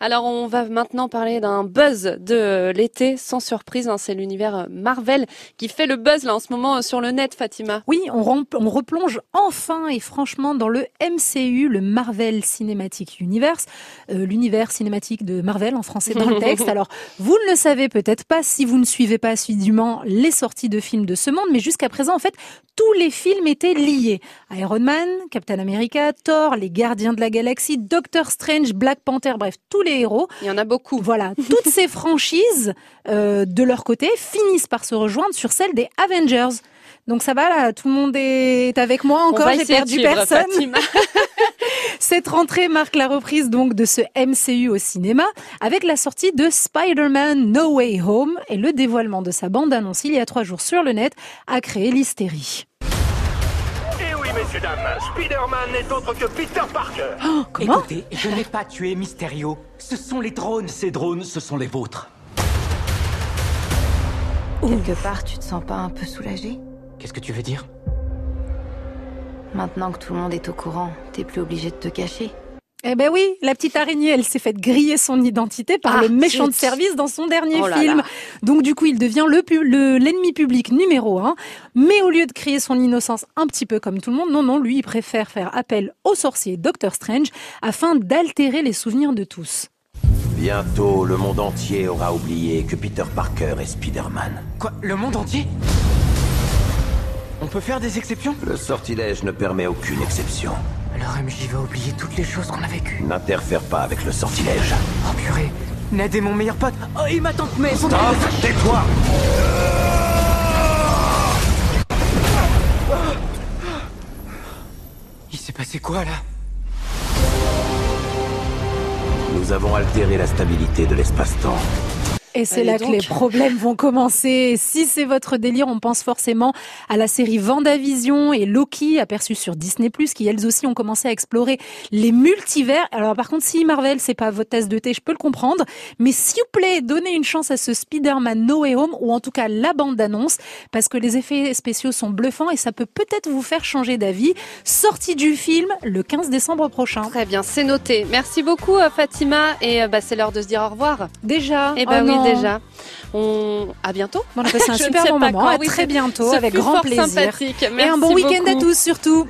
Alors on va maintenant parler d'un buzz de l'été, sans surprise, hein, c'est l'univers Marvel qui fait le buzz là en ce moment sur le net, Fatima. Oui, on, on replonge enfin et franchement dans le MCU, le Marvel Cinematic Universe, euh, l'univers cinématique de Marvel en français dans le texte. Alors vous ne le savez peut-être pas si vous ne suivez pas assidûment les sorties de films de ce monde, mais jusqu'à présent en fait tous les films étaient liés. Iron Man, Captain America, Thor, les Gardiens de la Galaxie, Doctor Strange, Black Panther, bref, tous les héros. Il y en a beaucoup. Voilà, toutes ces franchises, euh, de leur côté, finissent par se rejoindre sur celle des Avengers. Donc ça va là, tout le monde est avec moi encore, j'ai perdu personne. Cette rentrée marque la reprise donc de ce MCU au cinéma avec la sortie de Spider-Man No Way Home et le dévoilement de sa bande annonce il y a trois jours sur le net a créé l'hystérie messieurs, dames, Spider-Man n'est autre que Peter Parker. Oh, comment Écoutez, je n'ai pas tué Mysterio. Ce sont les drones. Ces drones, ce sont les vôtres. Quelque part, tu te sens pas un peu soulagé? Qu'est-ce que tu veux dire? Maintenant que tout le monde est au courant, t'es plus obligé de te cacher. Eh ben oui, la petite araignée, elle s'est faite griller son identité par ah, le méchant de service dans son dernier oh film. Donc du coup, il devient le l'ennemi public numéro un. Mais au lieu de crier son innocence un petit peu comme tout le monde, non, non, lui, il préfère faire appel au sorcier Doctor Strange afin d'altérer les souvenirs de tous. Bientôt, le monde entier aura oublié que Peter Parker est Spider-Man. Quoi Le monde entier? On peut faire des exceptions Le sortilège ne permet aucune exception. Alors MJ va oublier toutes les choses qu'on a vécues. N'interfère pas avec le sortilège. Oh purée, Ned est mon meilleur pote. Oh, il m'attend mais... Stop Tais-toi Il s'est passé quoi, là? Nous avons altéré la stabilité de l'espace-temps. Et c'est là que les problèmes vont commencer. Si c'est votre délire, on pense forcément à la série Vendavision et Loki, aperçue sur Disney+, qui elles aussi ont commencé à explorer les multivers. Alors par contre, si Marvel, c'est pas votre tasse de thé, je peux le comprendre. Mais s'il vous plaît, donnez une chance à ce Spider-Man No Way Home, ou en tout cas la bande-annonce, parce que les effets spéciaux sont bluffants et ça peut peut-être vous faire changer d'avis. Sortie du film le 15 décembre prochain. Très bien, c'est noté. Merci beaucoup Fatima, et euh, bah, c'est l'heure de se dire au revoir. Déjà Eh ben oui, déjà. On... À bientôt. on a passé un super bon moment. à très bientôt, avec grand plaisir. Et un bon week-end à tous surtout.